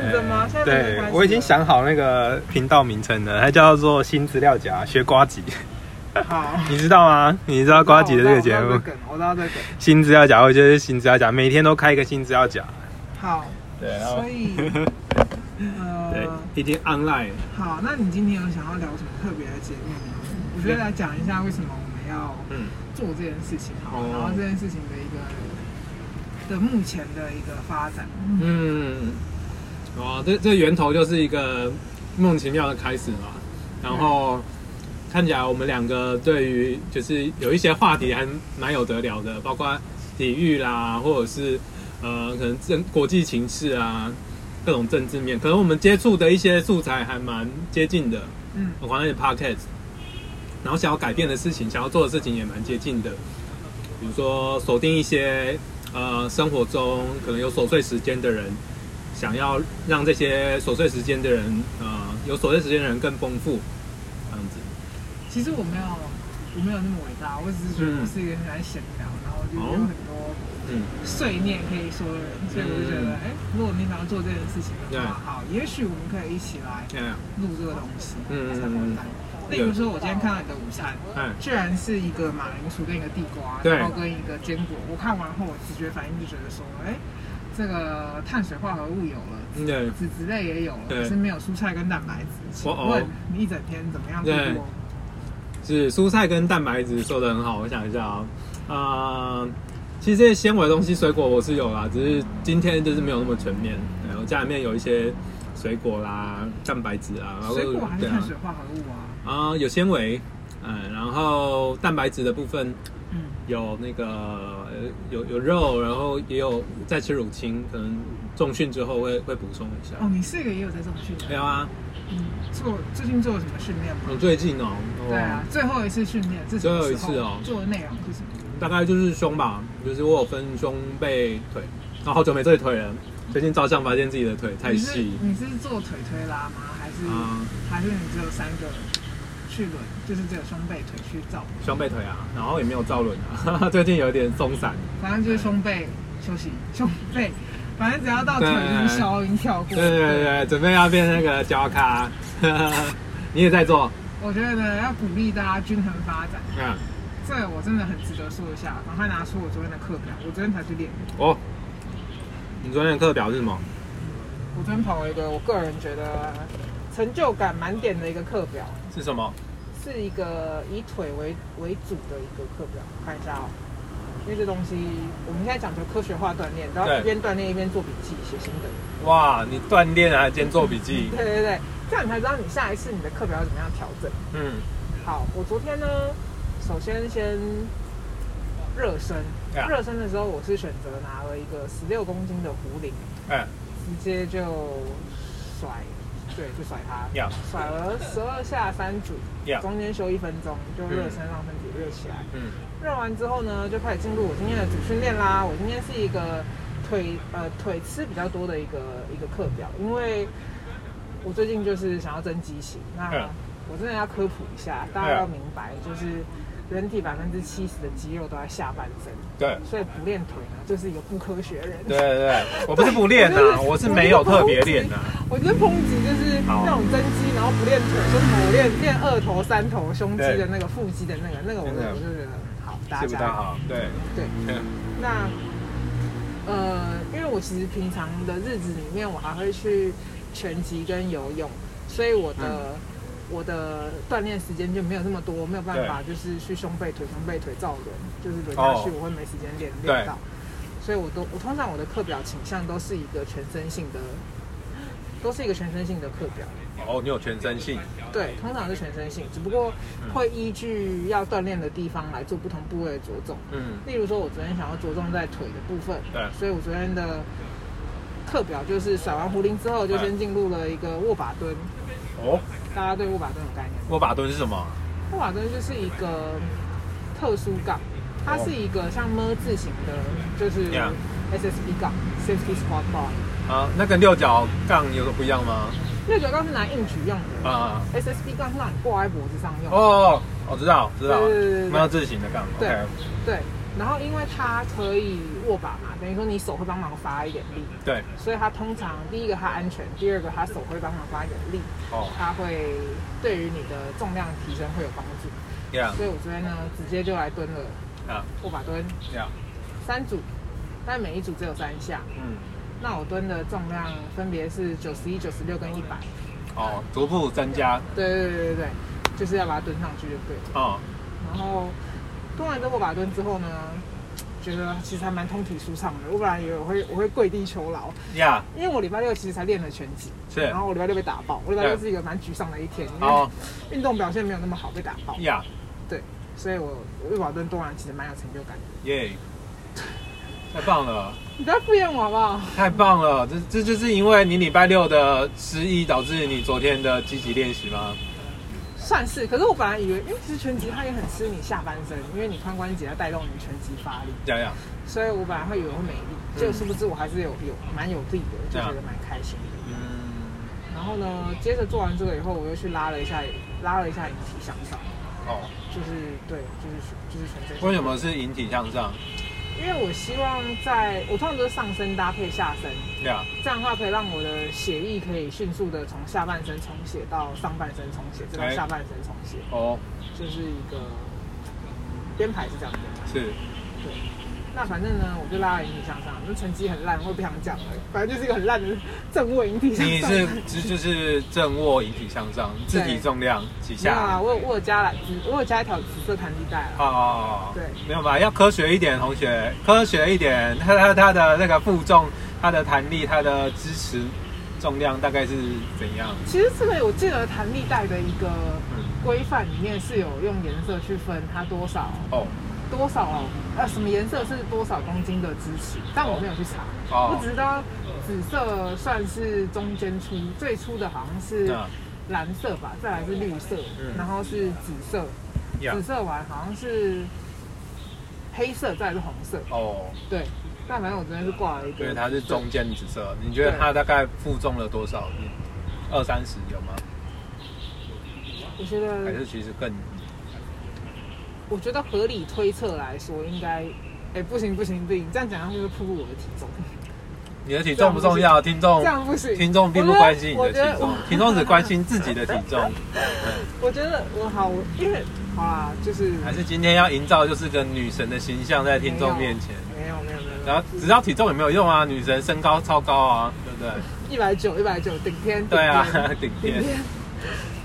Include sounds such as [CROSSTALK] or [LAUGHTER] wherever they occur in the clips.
认真吗？现在对，我已经想好那个频道名称了，它叫做新资料夹学瓜吉。好，[LAUGHS] 你知道吗？你知道瓜吉的这个节目？我知道这个。新资料夹，我觉得是新资料夹每天都开一个新资料夹。好，对，然后所以 [LAUGHS] 呃，对，已经 online。好，那你今天有想要聊什么特别的节目吗？我觉得来讲一下为什么我们要嗯做这件事情，好，然后这件事情的一个的目前的一个发展。嗯，哇，这这源头就是一个莫名其妙的开始嘛，然后。看起来我们两个对于就是有一些话题还蛮有得聊的，包括体育啦，或者是呃可能政国际情势啊，各种政治面，可能我们接触的一些素材还蛮接近的。嗯，我关于 podcast，然后想要改变的事情，想要做的事情也蛮接近的，比如说锁定一些呃生活中可能有琐碎时间的人，想要让这些琐碎时间的人呃有琐碎时间的人更丰富。其实我没有，我没有那么伟大，我只是觉得我是一个很爱闲聊，嗯、然后就有很多碎念可以说的人，嗯、所以我就觉得，哎、嗯，如果你想要做这件事情的话，嗯、好，也许我们可以一起来录这个东西，嗯嗯嗯。例如说，我今天看到你的午餐，嗯，居然是一个马铃薯跟一个地瓜，然后跟一个坚果。我看完后，我直觉反应就觉得说，哎，这个碳水化合物有了，对，脂质类也有了，可是没有蔬菜跟蛋白质。请问你一整天怎么样度过？是蔬菜跟蛋白质说的很好，我想一下啊，呃，其实这些纤维的东西，水果我是有啦，只是今天就是没有那么全面。对，我家里面有一些水果啦，蛋白质啊，水果还是碳水化合物啊？啊、呃，有纤维，嗯，然后蛋白质的部分，嗯，有那个有有肉，然后也有在吃乳清，可能重训之后会会补充一下。哦，你四个也有在重训？没有啊。嗯，做最近做了什么训练吗？我最近哦，对啊，最后一次训练，最后一次哦，做的内容是什么？大概就是胸吧，就是我有分胸背腿，然后好久没对腿了，最近照相发现自己的腿太细。你是做腿推拉吗？还是还是你只有三个去轮，就是只有胸背腿去造？胸背腿啊，然后也没有造轮啊，[LAUGHS] 最近有点松散。反正就是胸背休息，胸背。反正只要到腿已经消音跳过。对 [LAUGHS] 对对，准备要变那个脚咖，[LAUGHS] 你也在做。我觉得呢，要鼓励大家均衡发展。嗯，这个我真的很值得说一下。赶快拿出我昨天的课表，我昨天才去练。哦，你昨天的课表是什么？我昨天跑了一个我个人觉得成就感满点的一个课表。是什么？是一个以腿为为主的一个课表，看一下哦。因为这东西，我们现在讲究科学化锻炼，然后一边锻炼一边做笔记、写心得。哇，你锻炼还兼做笔记？[LAUGHS] 对对对，这样你才知道你下一次你的课表要怎么样调整。嗯，好，我昨天呢，首先先热身，热身的时候我是选择拿了一个十六公斤的壶铃，嗯，直接就甩，对，就甩它，甩了十二下三组，中间休一分钟，就热身让身体热起来。嗯。热完之后呢，就开始进入我今天的主训练啦。我今天是一个腿呃腿吃比较多的一个一个课表，因为我最近就是想要增肌型。那我真的要科普一下，大家要明白，就是人体百分之七十的肌肉都在下半身。对。所以不练腿呢，就是一个不科学的人。对对对，我不是不练呐，我是没有特别练呐。我觉得抨击就是那种增肌然后不练腿，就是我练练二头三头胸肌的那个腹肌的那个那个，我我就觉得。大家。好，对。对，那呃，因为我其实平常的日子里面，我还会去拳击跟游泳，所以我的、嗯、我的锻炼时间就没有那么多，没有办法就是去胸背腿胸背腿造轮，就是轮下去我会没时间练练到，所以我都我通常我的课表倾向都是一个全身性的，都是一个全身性的课表。哦，你有全身性？对，通常是全身性，只不过会依据要锻炼的地方来做不同部位的着重。嗯，例如说，我昨天想要着重在腿的部分，对，所以我昨天的课表就是甩完壶铃之后，就先进入了一个握把蹲。哦，大家对握把蹲有概念？握把蹲是什么？握把蹲就是一个特殊杠，它是一个像么字形的，就是 SSB 杠 （Safety Squat Bar）。啊，那跟六角杠有什么不一样吗？六角杠是拿硬举用的啊，SSD 杠是让你挂在脖子上用。哦，我知道，知道，对对对，么字形的杠。对对，然后因为它可以握把嘛，等于说你手会帮忙发一点力。对。所以它通常第一个它安全，第二个它手会帮忙发一点力。哦。它会对于你的重量提升会有帮助。Yeah. 所以我昨天呢，直接就来蹲了。啊。握把蹲。Yeah. 三组，但每一组只有三下。嗯。那我蹲的重量分别是九十一、九十六跟一百。哦，逐步增加。对对对对对，就是要把它蹲上去就对了。哦。然后。蹲完这握把蹲之后呢，觉得其实还蛮通体舒畅的。我本来以为我会我会跪地求饶，呀.因为我礼拜六其实才练了拳击，是，然后我礼拜六被打爆，我礼拜六是一个蛮沮丧的一天，因为运动表现没有那么好，被打爆，呀.对，所以我握把蹲蹲完其实蛮有成就感的，耶，Yeah. 太棒了，你不要敷衍我好不好？太棒了，这这就是因为你礼拜六的失忆导致你昨天的积极练习吗？算是，可是我本来以为，因为其实拳击它也很吃你下半身，因为你髋关节要带动你拳击发力。这样。所以我本来会以为会没力，结果殊不知我还是有有蛮有力的，就觉得蛮开心的。嗯。然后呢，接着做完这个以后，我又去拉了一下，拉了一下引体向上。哦。就是对，就是就是全身。为什么是引体向上？因为我希望在我通常都是上身搭配下身，对啊，这样的话可以让我的血液可以迅速的从下半身充血到上半身充血，再到下半身充血。哦，就是一个编排是这样的。是，对。那反正呢，我就拉了引体向上，那成绩很烂，我也不想讲了。反正就是一个很烂的正卧引体向上。你是就是正卧引体向上，自体重量几下？啊，我有我有加了，我有加一条紫色弹力带。哦，对，没有吧？要科学一点，同学，科学一点。它它它的那个负重，它的弹力，它的支持重量大概是怎样？其实这个我记得弹力带的一个规范里面是有用颜色去分它多少哦。多少呃，什么颜色是多少公斤的支持？但我没有去查，我、oh. 只知道紫色算是中间粗，最粗的好像是蓝色吧，再来是绿色，嗯、然后是紫色.紫色完好像是黑色，再来是红色。哦，oh. 对，但反正我昨天是挂了一个，对，它是中间紫色。你觉得它大概负重了多少？二三十有吗？我觉得还是其实更。我觉得合理推测来说，应该，哎，不行不行不行，这样讲下去会暴露我的体重。你的体重不重要，听众这样不行，听众并不关心你的体重，听众只关心自己的体重。[LAUGHS] 我觉得我好，因为好啦，就是还是今天要营造就是个女神的形象在听众面前。没有没有没有，然后只要体重也没有用啊，女神身高超高啊，对不对？一百九一百九顶天。对啊，顶天。[LAUGHS]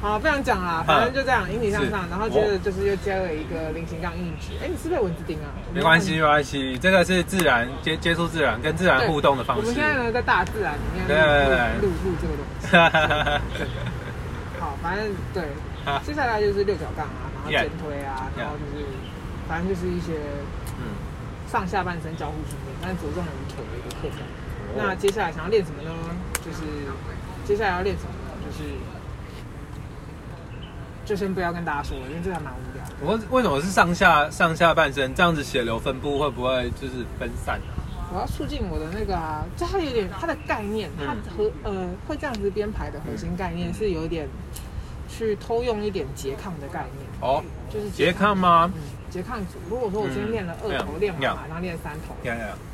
好，不想讲啦，反正就这样，引体向上，然后接着就是又接了一个菱形杠硬举。哎，你是不是蚊子叮啊？没关系，没关系，这个是自然接接触自然跟自然互动的方式。我们现在呢在大自然里面录录这个东西。[LAUGHS] 好，反正对，接下来就是六角杠啊，然后肩推啊，然后就是反正就是一些嗯上下半身交互训练，但是着重于腿的一个课程。那接下来想要练什么呢？就是接下来要练什么呢？就是。就先不要跟大家说了，因为这还蛮无聊的。我为什么是上下上下半身这样子血流分布会不会就是分散啊？我要促进我的那个啊，就它有点它的概念，它和呃会这样子编排的核心概念是有点去偷用一点拮抗的概念哦，就是拮抗吗？嗯，拮抗组。如果说我今天练了二头，练完马上练三头，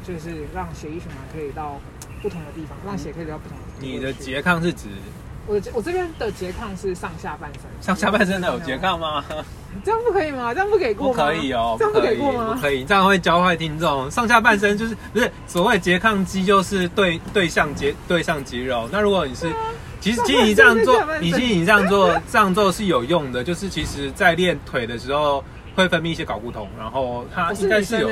就是让血液循环可以到不同的地方，让血可以到不同的地方。你的拮抗是指？我我这边的拮抗是上下半身，上下半身的有拮抗吗？[LAUGHS] 这样不可以吗？这样不给过吗？不可以哦，这样不给过吗？不可以，这样会教坏听众。上下半身就是不是所谓拮抗肌，就是对对象肌对象肌肉。那如果你是，其实其实你这样做，你其实你这样做这样做是有用的，就是其实在练腿的时候。会分泌一些睾固酮，然后它应该是有，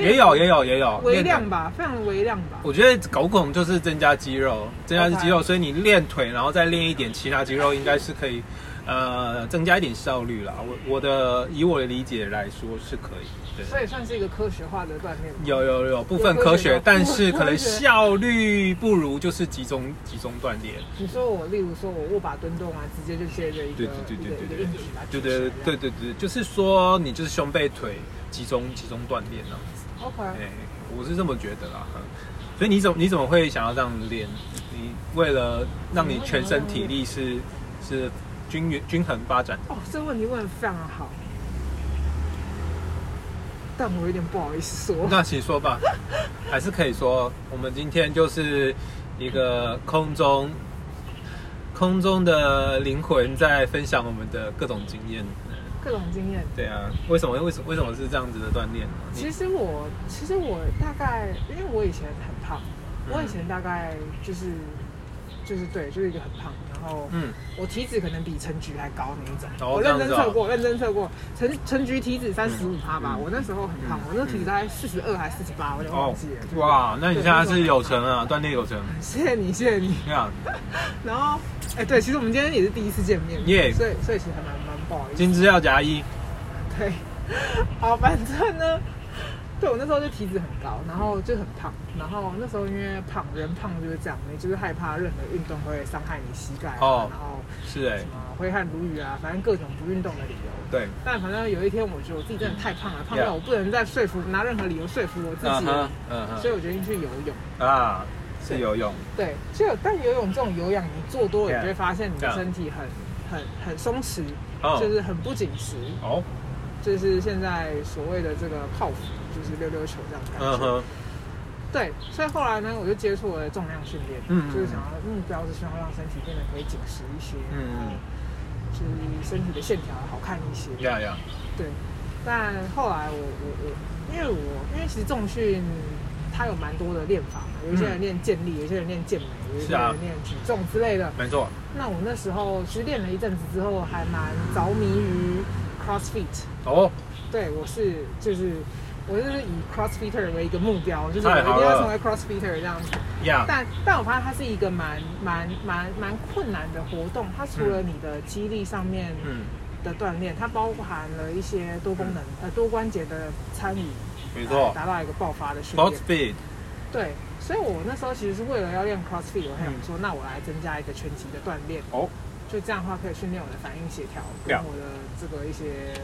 也有也有也有微量吧，非常的微量吧。我觉得睾固酮就是增加肌肉，增加肌肉，所以你练腿，然后再练一点其他肌肉，应该是可以，呃，增加一点效率啦。我我的以我的理解来说是可以。所以算是一个科学化的锻炼。有有有部分科学，但是可能效率不如就是集中集中锻炼。你说我，例如说我握把蹲动啊，直接就接着一个对对对对对对对对对对对，就是说你就是胸背腿集中集中锻炼那样子。OK，哎，我是这么觉得啦。所以你怎么你怎么会想要这样练？你为了让你全身体力是是均匀均衡发展。哦，这个问题问的非常好。但我有点不好意思说。那请说吧，还是可以说。我们今天就是一个空中空中的灵魂在分享我们的各种经验。各种经验。对啊，为什么为什么为什么是这样子的锻炼呢？其实我其实我大概因为我以前很胖，嗯、我以前大概就是就是对，就是一个很胖。然后，嗯，我体脂可能比陈菊还高那一种。哦、我认真测过，认真测过，陈陈菊体脂三十五趴吧。嗯、我那时候很胖，嗯、我那体脂大概四十二还是四十八，我就忘记了。哦、哇，那你现在是有成啊，锻炼有成。[LAUGHS] 谢谢你，谢谢你。这样。[LAUGHS] 然后，哎，对，其实我们今天也是第一次见面，耶，所以所以其实还蛮蛮不好意思。金枝要夹一。对。好，反正呢。对，我那时候就体脂很高，然后就很胖，然后那时候因为胖，人胖就是这样，你就是害怕任何运动会伤害你膝盖，哦，然后是哎，什么挥汗如雨啊，反正各种不运动的理由。对，但反正有一天我觉得我自己真的太胖了，胖到我不能再说服拿任何理由说服我自己，嗯，所以我决定去游泳啊，是游泳。对，就但游泳这种有氧，你做多了，你就会发现你的身体很很很松弛，就是很不紧实。哦，就是现在所谓的这个泡芙。就是溜溜球这样的感觉，uh huh. 对，所以后来呢，我就接触了重量训练，嗯，就是想要目标是希望让身体变得可以紧实一些，嗯，就是身体的线条好看一些，呀呀、嗯，对。但后来我我我，因为我因为其实重训它有蛮多的练法嘛，有一些人练健力，有些人练健美，有一些人练举重之类的，没错。那我那时候其实练了一阵子之后，还蛮着迷于 CrossFit。哦，对，我是就是。我就是以 CrossFitter 为一个目标，就是我一定要成为 CrossFitter 这样子。Yeah. 但但我发现它是一个蛮蛮蛮蛮困难的活动。它除了你的肌力上面的锻炼，它包含了一些多功能呃多关节的参与，没错，达到一个爆发的训练。CrossFit。对，所以我那时候其实是为了要练 CrossFit，我还想说，那我来增加一个拳击的锻炼。哦，就这样的话可以训练我的反应协调跟我的这个一些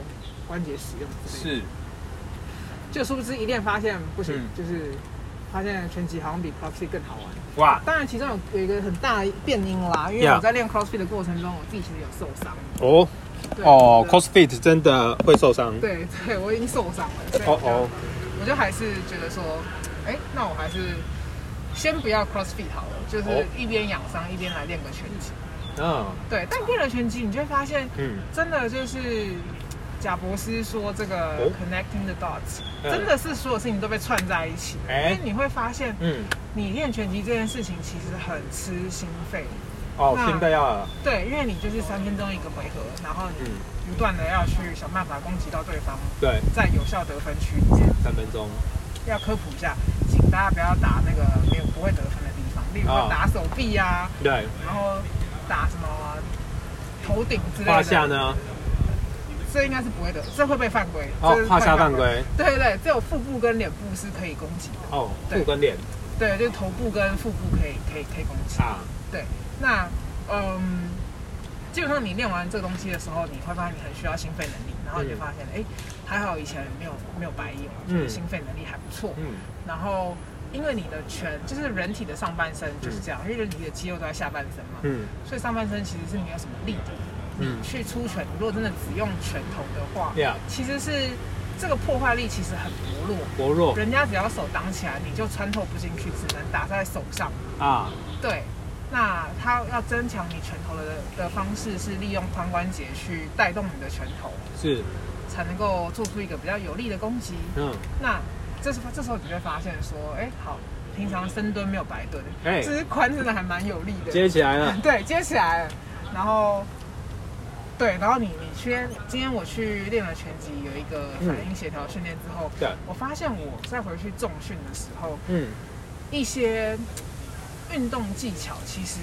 关节使用之类的。是。就殊不知一练发现不行，嗯、就是发现拳击好像比 CrossFit 更好玩。哇！当然其中有有一个很大的变因啦，因为我在练 CrossFit 的过程中，我自己其实有受伤。哦哦，CrossFit 真的会受伤？对对，我已经受伤了。哦哦，我就还是觉得说，哎、欸，那我还是先不要 CrossFit 好了，就是一边养伤一边来练个拳击。嗯、哦，对。但练了拳击，你就会发现，嗯，真的就是。贾博士说：“这个 connecting the dots，真的是所有事情都被串在一起。因为你会发现，嗯，你练拳击这件事情其实很吃心肺。哦，心肺要对，因为你就是三分钟一个回合，然后你不断的要去想办法攻击到对方。对，在有效得分区里面，三分钟要科普一下，请大家不要打那个没有不会得分的地方，例如说打手臂啊，对，然后打什么头顶之类的。胯下呢？”这应该是不会的，这会被犯规。哦，胯下犯规。对对对，只有腹部跟脸部是可以攻击的。哦，腹跟脸。对，就是头部跟腹部可以可以可以攻击。啊。对，那嗯，基本上你练完这个东西的时候，你会发现你很需要心肺能力，然后你就发现，哎、嗯，还好以前没有没有白有，就是心肺能力还不错。嗯。然后，因为你的拳就是人体的上半身就是这样，嗯、因为人体的肌肉都在下半身嘛。嗯。所以上半身其实是没有什么力的。嗯，去出拳，如果真的只用拳头的话.其实是这个破坏力其实很薄弱。薄弱，人家只要手挡起来，你就穿透不进去，只能打在手上啊。对，那他要增强你拳头的的方式是利用髋关节去带动你的拳头，是才能够做出一个比较有力的攻击。嗯，那这时这时候你会发现说，哎、欸，好，平常深蹲没有白蹲，哎、欸，这只髋真的还蛮有力的，接起来了。[LAUGHS] 对，接起来了，然后。对，然后你你先今天我去练了拳击，有一个反应协调训练之后，对、嗯，我发现我再回去重训的时候，嗯，一些运动技巧其实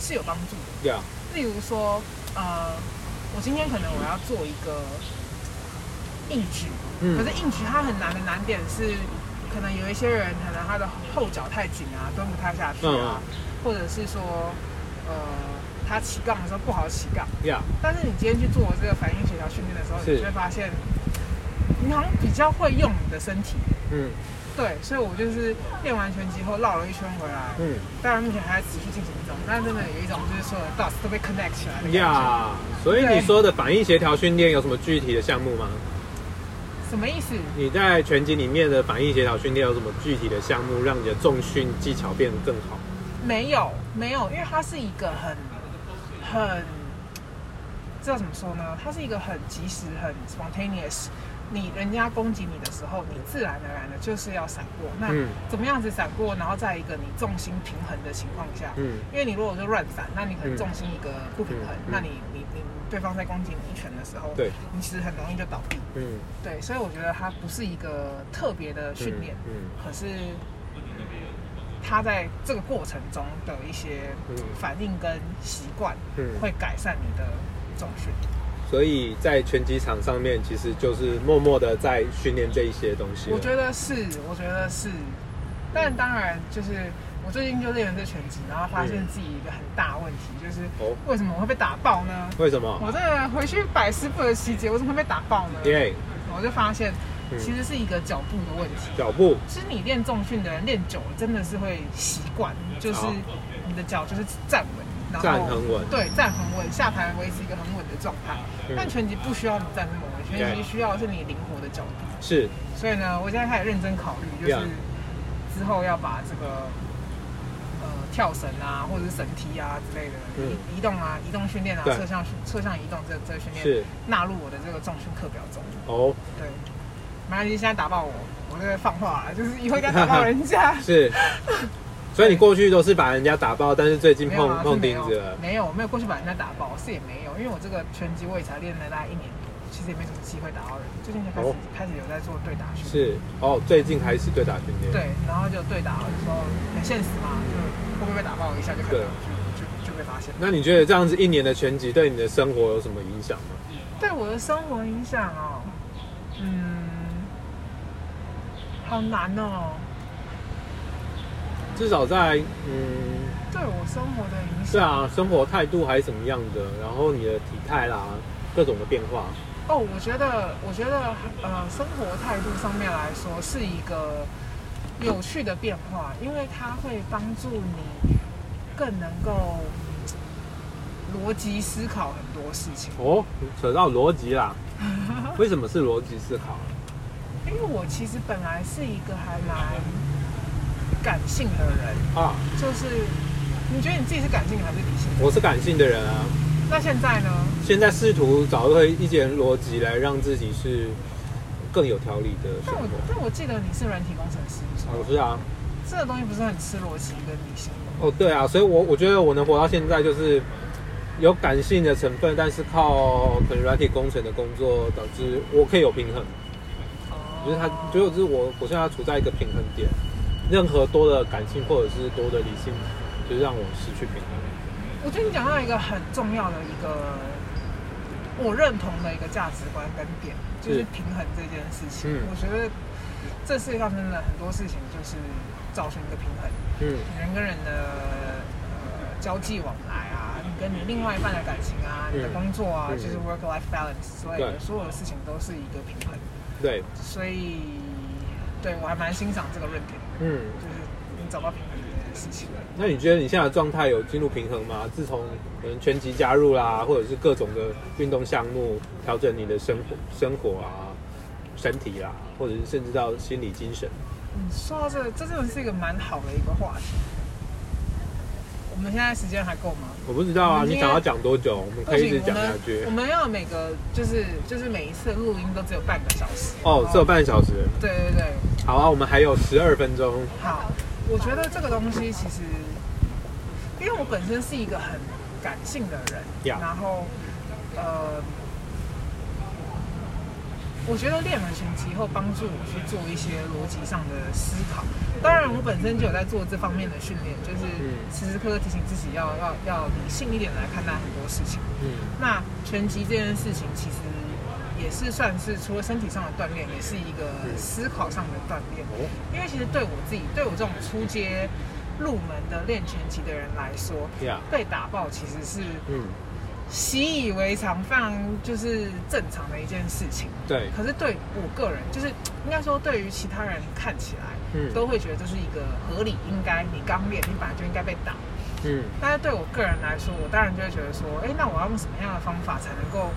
是有帮助的。对啊、嗯，例如说，呃，我今天可能我要做一个硬举，嗯、可是硬举它很难的难点是，可能有一些人可能他的后脚太紧啊，蹲不太下去啊，嗯、或者是说，呃。他起杠的时候不好起杠，Yeah. 但是你今天去做这个反应协调训练的时候，你就会发现，你好像比较会用你的身体。嗯，对，所以我就是练完拳击后绕了一圈回来。嗯，当然目前还在持续进行中，但真的有一种就是说 dots 都被 connect 起来。呀，yeah, 所以你说的反应协调训练有什么具体的项目吗？什么意思？你在拳击里面的反应协调训练有什么具体的项目，让你的重训技巧变得更好？没有，没有，因为它是一个很很，这要怎么说呢？它是一个很及时、很 spontaneous。你人家攻击你的时候，你自然而然的就是要闪过。那怎么样子闪过？然后在一个你重心平衡的情况下，嗯，因为你如果就乱闪，那你可能重心一个不平衡，那你你你对方在攻击你一拳的时候，对，你其实很容易就倒地。嗯，对，所以我觉得它不是一个特别的训练，嗯，可是他在这个过程中的一些反应跟习惯，嗯，会改善你的重训。所以在拳击场上面，其实就是默默的在训练这一些东西。我觉得是，我觉得是。但当然，就是我最近就练了这拳击，然后发现自己一个很大问题，就是为什么我会被打爆呢？为什么？我这个回去百思不得其解，为什么会被打爆呢？因为我就发现，其实是一个脚步的问题。脚步。其实你练重训的人练久了，真的是会习惯，就是你的脚就是站稳。站很稳，对，站很稳，下盘维持一个很稳的状态。嗯、但拳击不需要你站那么稳，拳击需要的是你灵活的脚步。是，所以呢，我现在开始认真考虑，就是之后要把这个呃跳绳啊，或者是绳梯啊之类的移、嗯、移动啊、移动训练啊、侧向侧向移动这这个训练纳入我的这个重训课表中。哦，对，没关系，现在打爆我，我就会放话了，就是以后应该打爆人家。[LAUGHS] 是。所以你过去都是把人家打爆，但是最近碰碰钉子了。没有，没有过去把人家打爆，是也没有，因为我这个拳击我也才练了大概一年多，其实也没什么机会打到人。最近才开始开始有在做对打训练。是哦，最近开始对打训练。对，然后就对打的时候很现实嘛，就会不会被打爆一下就可能就就就被发现。那你觉得这样子一年的拳击对你的生活有什么影响吗？对我的生活影响哦，嗯，好难哦。至少在嗯，对我生活的影响。是啊，生活态度还是怎么样的？然后你的体态啦，各种的变化。哦，我觉得，我觉得，呃，生活态度上面来说是一个有趣的变化，因为它会帮助你更能够逻辑思考很多事情。哦，扯到逻辑啦，[LAUGHS] 为什么是逻辑思考？因为我其实本来是一个还蛮。感性的人啊，就是你觉得你自己是感性还是理性？我是感性的人啊。那现在呢？现在试图找到一点逻辑来让自己是更有条理的。但我但我记得你是软体工程师，是我是啊。这个东西不是很吃逻辑跟理性吗？哦，对啊，所以我我觉得我能活到现在，就是有感性的成分，但是靠可能软体工程的工作导致我可以有平衡。哦，就是他，就是我我现在处在一个平衡点。任何多的感性或者是多的理性，就是让我失去平衡。我觉得你讲到一个很重要的一个我认同的一个价值观跟点，就是平衡这件事情。嗯、我觉得这世界上真的很多事情就是造成一个平衡。嗯，人跟人的呃交际往来啊，你跟你另外一半的感情啊，嗯、你的工作啊，嗯、就是 work life balance，所以所有的事情都是一个平衡。对，所以对我还蛮欣赏这个论点。嗯，就是你找到平衡这件事情。那你觉得你现在的状态有进入平衡吗？自从可能拳击加入啦，或者是各种的运动项目调整你的生活、生活啊、身体啦，或者是甚至到心理、精神。嗯，说到这个，这真的是一个蛮好的一个话题。我们现在时间还够吗？我不知道啊，你想要讲多久？我们可以一直讲下去。我们要每个就是就是每一次录音都只有半个小时。哦，只有半个小时。对对对。好啊，我们还有十二分钟。好，我觉得这个东西其实，因为我本身是一个很感性的人，Yeah. 然后呃，我觉得练了拳击以后，帮助我去做一些逻辑上的思考。当然，我本身就有在做这方面的训练，就是时时刻刻提醒自己要要要理性一点来看待很多事情。嗯，那拳击这件事情其实。也是算是除了身体上的锻炼，也是一个思考上的锻炼。因为其实对我自己，对我这种初阶入门的练拳击的人来说，被打爆其实是习以为常，非常就是正常的一件事情。对。可是对我个人，就是应该说对于其他人看起来，嗯都会觉得这是一个合理，应该你刚练，你本来就应该被打。嗯。但是对我个人来说，我当然就会觉得说，哎，那我要用什么样的方法才能够？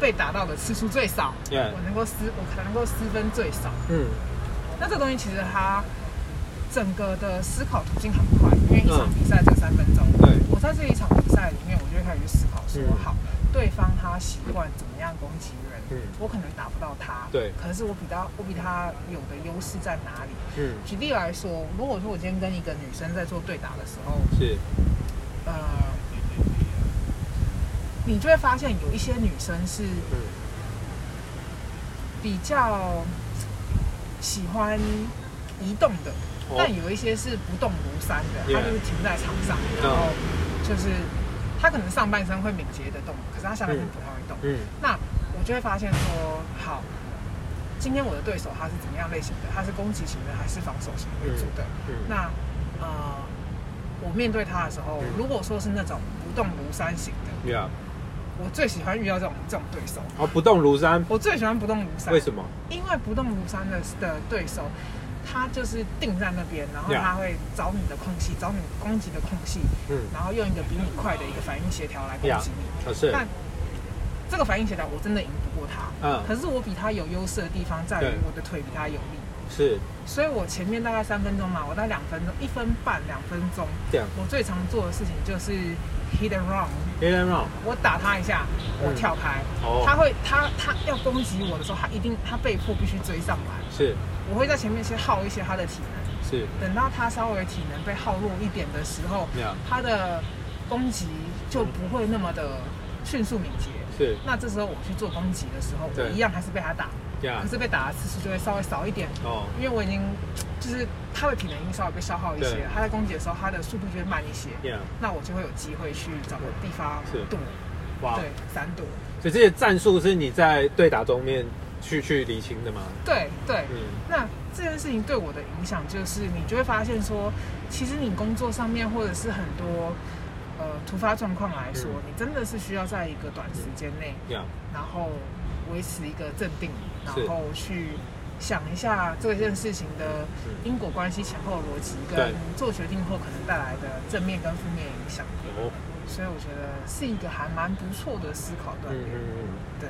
被打到的次数最少，yeah. 我能够失我可能够失分最少。嗯，那这个东西其实它整个的思考途径很快，因为一场比赛只三分钟。对、嗯，我在这一场比赛里面，我就会开始去思考说，嗯、好，对方他习惯怎么样攻击人，嗯，我可能打不到他，对，可是我比他我比他有的优势在哪里？嗯，举例来说，如果说我今天跟一个女生在做对打的时候，是，呃。你就会发现有一些女生是比较喜欢移动的，但有一些是不动如山的，他就是停在场上，然后就是他可能上半身会敏捷的动，可是他下半身不太会动。嗯，那我就会发现说，好，今天我的对手他是怎么样类型的？他是攻击型的还是防守型为主的？那呃，我面对他的时候，如果说是那种不动如山型的，我最喜欢遇到这种这种对手哦，不动如山。我最喜欢不动如山，为什么？因为不动如山的的对手，他就是定在那边，然后他会找你的空隙，找你攻击的空隙，嗯，然后用一个比你快的一个反应协调来攻击你。可是，但这个反应协调我真的赢不过他。嗯，可是我比他有优势的地方在于我的腿比他有力。是，所以我前面大概三分钟嘛，我大概两分钟，一分半两分钟。这样，我最常做的事情就是 hit and run，hit and run。我打他一下，我跳开，嗯、他会他他要攻击我的时候，他一定他被迫必须追上来。是，我会在前面先耗一些他的体能。是，等到他稍微体能被耗弱一点的时候，他的攻击就不会那么的迅速敏捷。是，那这时候我去做攻击的时候，我一样还是被他打。可是被打的次数就会稍微少一点。哦，因为我已经就是他的体能已经稍微被消耗一些，他在攻击的时候他的速度就会慢一些，那我就会有机会去找个地方躲，哇，对，闪躲。所以这些战术是你在对打中面去去理清的吗？对对，嗯，那这件事情对我的影响就是，你就会发现说，其实你工作上面或者是很多呃突发状况来说，你真的是需要在一个短时间内，然后。维持一个镇定，然后去想一下这件事情的因果关系、前后逻辑，跟做决定后可能带来的正面跟负面影响。哦，所以我觉得是一个还蛮不错的思考锻炼。对。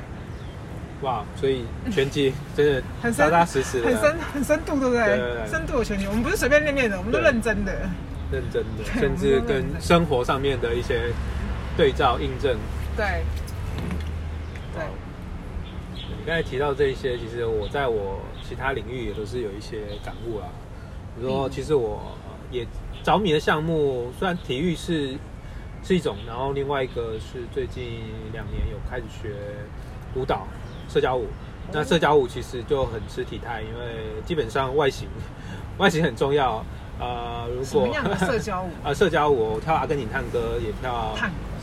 哇，所以拳击真的很扎扎实实，很深很深度，对不对？对对对，深度的拳击，我们不是随便练练的，我们都认真的。认真的，甚至跟生活上面的一些对照印证。对。对你刚才提到这一些，其实我在我其他领域也都是有一些感悟啊。比如说，其实我也着迷的项目，虽然体育是是一种，然后另外一个是最近两年有开始学舞蹈、社交舞。那社交舞其实就很吃体态，因为基本上外形 [LAUGHS] 外形很重要。呃，如果什么样的社交舞？啊，[LAUGHS] 社交舞我跳阿根廷探戈，也跳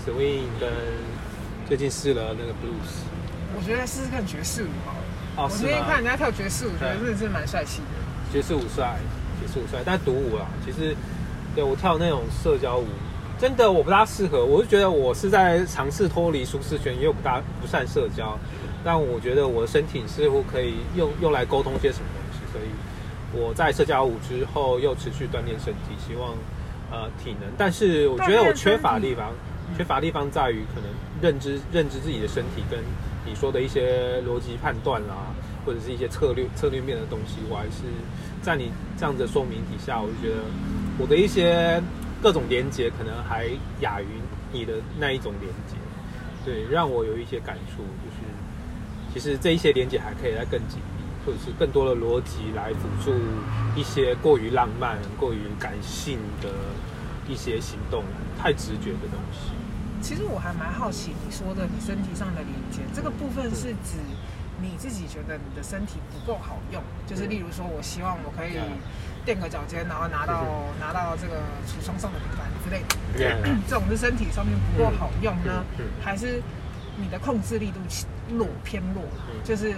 swing，跟最近试了那个 blues。我觉得试试看爵士舞好了。哦，我那天看人家跳爵士舞，觉得真的是蛮帅气的。爵士舞帅，爵士舞帅，但独舞啊，其实对我跳那种社交舞，真的我不大适合。我就觉得我是在尝试脱离舒适圈，因为我不大不善社交。但我觉得我的身体似乎可以用用来沟通些什么东西，所以我在社交舞之后又持续锻炼身体，希望呃体能。但是我觉得我缺乏的地方，缺乏的地方在于可能认知认知自己的身体跟。你说的一些逻辑判断啦，或者是一些策略策略面的东西，我还是在你这样子说明底下，我就觉得我的一些各种连接可能还亚于你的那一种连接，对，让我有一些感触，就是其实这一些连接还可以再更紧密，或者是更多的逻辑来辅助一些过于浪漫、过于感性的一些行动，太直觉的东西。其实我还蛮好奇你说的你身体上的连接这个部分是指你自己觉得你的身体不够好用，就是例如说我希望我可以垫个脚尖，然后拿到拿到这个橱窗上的平板之类的，[CLEARS THROAT] 这种是身体上面不够好用呢，还是你的控制力度弱偏弱？就是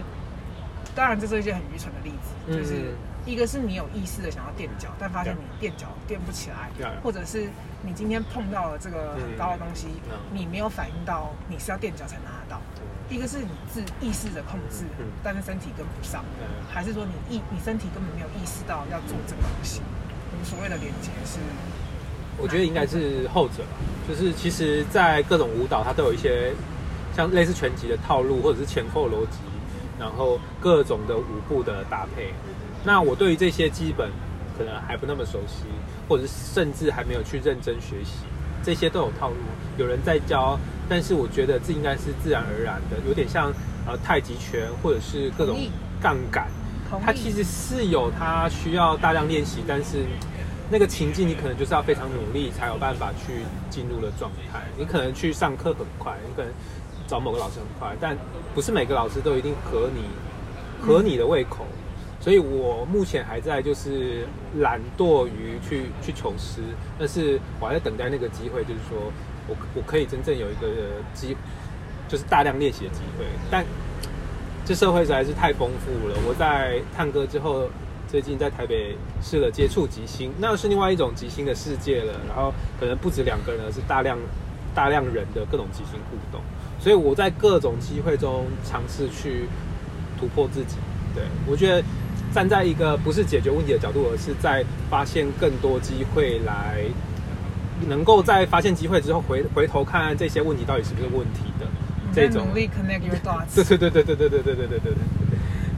当然这是一些很愚蠢的例子，就是。一个是你有意识的想要垫脚，但发现你垫脚垫不起来，或者是你今天碰到了这个很高的东西，你没有反应到你是要垫脚才拿得到。一个是你自意识的控制，但是身体跟不上，还是说你意你身体根本没有意识到要做这个东西？我们所谓的连接是，我觉得应该是后者吧，就是其实，在各种舞蹈它都有一些像类似拳击的套路，或者是前后逻辑，然后各种的舞步的搭配。那我对于这些基本可能还不那么熟悉，或者是甚至还没有去认真学习，这些都有套路，有人在教，但是我觉得这应该是自然而然的，有点像呃太极拳或者是各种杠杆，它其实是有它需要大量练习，但是。那个情境，你可能就是要非常努力才有办法去进入的状态。你可能去上课很快，你可能找某个老师很快，但不是每个老师都一定合你合你的胃口。所以我目前还在就是懒惰于去去求师，但是我还在等待那个机会，就是说我我可以真正有一个机，就是大量练习的机会。但这社会实在是太丰富了。我在探戈之后。最近在台北试了接触即兴，那是另外一种即兴的世界了。然后可能不止两个人，是大量大量人的各种即兴互动。所以我在各种机会中尝试去突破自己。对，我觉得站在一个不是解决问题的角度，而是在发现更多机会来，能够在发现机会之后回回头看看这些问题到底是不是问题的这种。努力 connect your dots。[LAUGHS] 对对对对对对对对对对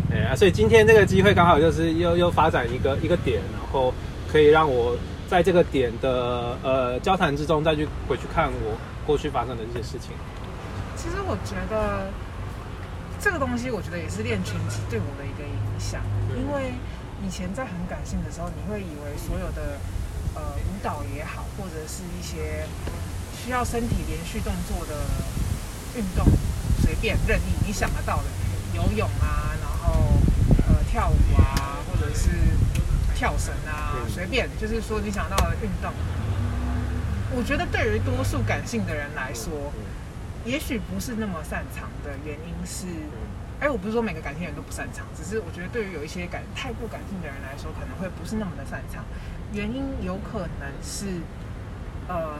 对。啊，所以今天这个机会刚好就是又又发展一个一个点，然后可以让我在这个点的呃交谈之中再去回去看我过去发生的这些事情。其实我觉得这个东西，我觉得也是练拳击对我的一个影响，因为以前在很感性的时候，你会以为所有的呃舞蹈也好，或者是一些需要身体连续动作的运动，随便任意你想得到的游泳啊。然后，呃，跳舞啊，或者是跳绳啊，随便，就是说你想到的运动。我觉得对于多数感性的人来说，也许不是那么擅长的原因是，哎，我不是说每个感性人都不擅长，只是我觉得对于有一些感太过感性的人来说，可能会不是那么的擅长。原因有可能是，呃，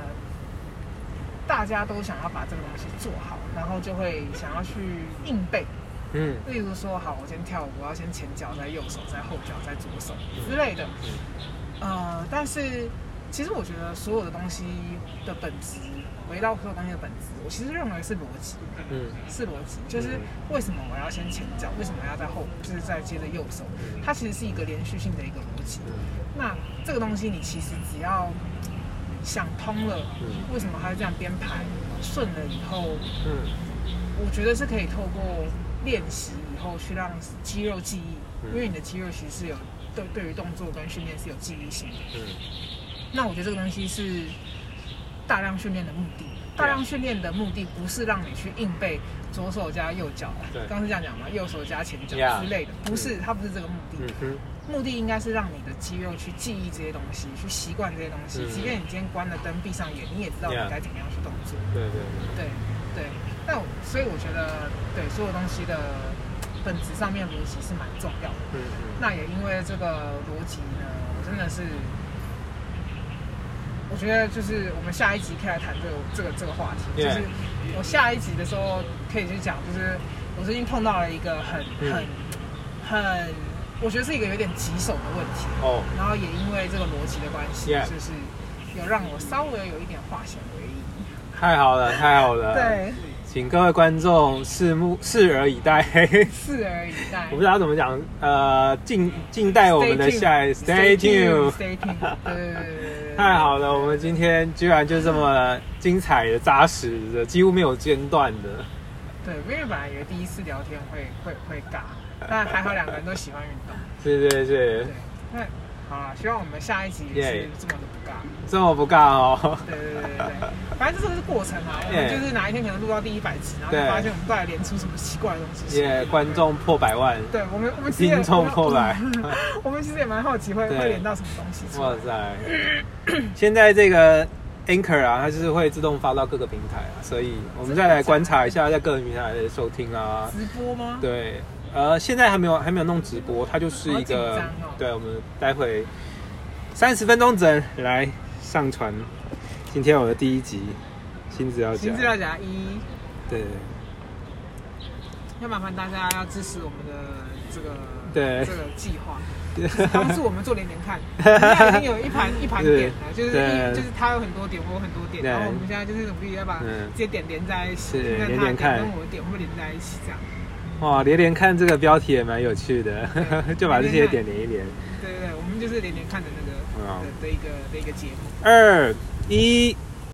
大家都想要把这个东西做好，然后就会想要去硬背。嗯，例如说，好，我先跳舞，我要先前脚，再右手，再后脚，再左手之类的。呃，但是其实我觉得所有的东西的本质，围绕所有东西的本质，我其实认为是逻辑。嗯，是逻辑，就是为什么我要先前脚，为什么要在后，就是再接着右手，它其实是一个连续性的一个逻辑。那这个东西你其实只要想通了，为什么它是这样编排，顺了以后，嗯，我觉得是可以透过。练习以后去让肌肉记忆，因为你的肌肉其实是有对对于动作跟训练是有记忆性的。嗯。那我觉得这个东西是大量训练的目的。大量训练的目的不是让你去硬背左手加右脚，对，刚刚是这样讲嘛，右手加前脚之类的，不是，它不是这个目的。嗯。目的应该是让你的肌肉去记忆这些东西，去习惯这些东西。即便你今天关了灯，闭上眼，你也知道你该怎么样去动作。对对对对。但所以我觉得，对所有东西的本质上面逻辑是蛮重要的。嗯嗯。那也因为这个逻辑呢，我真的是，我觉得就是我们下一集可以来谈这个这个这个话题。就是我下一集的时候可以去讲，就是我最近碰到了一个很很很，我觉得是一个有点棘手的问题。哦。然后也因为这个逻辑的关系，就是有让我稍微有一点化险为夷。太好了，[LAUGHS] 太好了。对。请各位观众拭目拭而以待，拭而以待。我不知道怎么讲，呃，静静待我们的下一 Stay tuned，太好了，我们今天居然就这么精彩的、扎实的，几乎没有间断的。对，因为本来以为第一次聊天会会会尬，但还好两个人都喜欢运动。[LAUGHS] 对对对。那好了，希望我们下一集也是这么的不尬，这么不尬哦。对对对对对。反正这个是过程啊，[LAUGHS] 我们就是哪一天可能录到第一百集，然后就发现我们都来连出什么奇怪的东西。耶，观众破百万。对我们，我们听众破百。[LAUGHS] 我们其实也蛮好奇会会连到什么东西。哇塞！现在这个 Anchor 啊，它就是会自动发到各个平台啊，所以我们再来观察一下在各个平台的收听啊。直播吗？对，呃，现在还没有还没有弄直播，它就是一个。对，我们待会三十分钟整来上传。今天我的第一集，新资料夹，新资料夹一，对，要麻烦大家要支持我们的这个对这个计划。帮助我们做连连看。现在已经有一盘 [LAUGHS] 一盘点了，就是就是它有很多点，我有很多点，然后我们现在就是努力要把这些点连在一起，连连看，跟我的点会连在一起这样。哇，连连看这个标题也蛮有趣的，[LAUGHS] 就把这些点连一连。对对对，我们就是连连看的那个的的一个的一个节目。二一。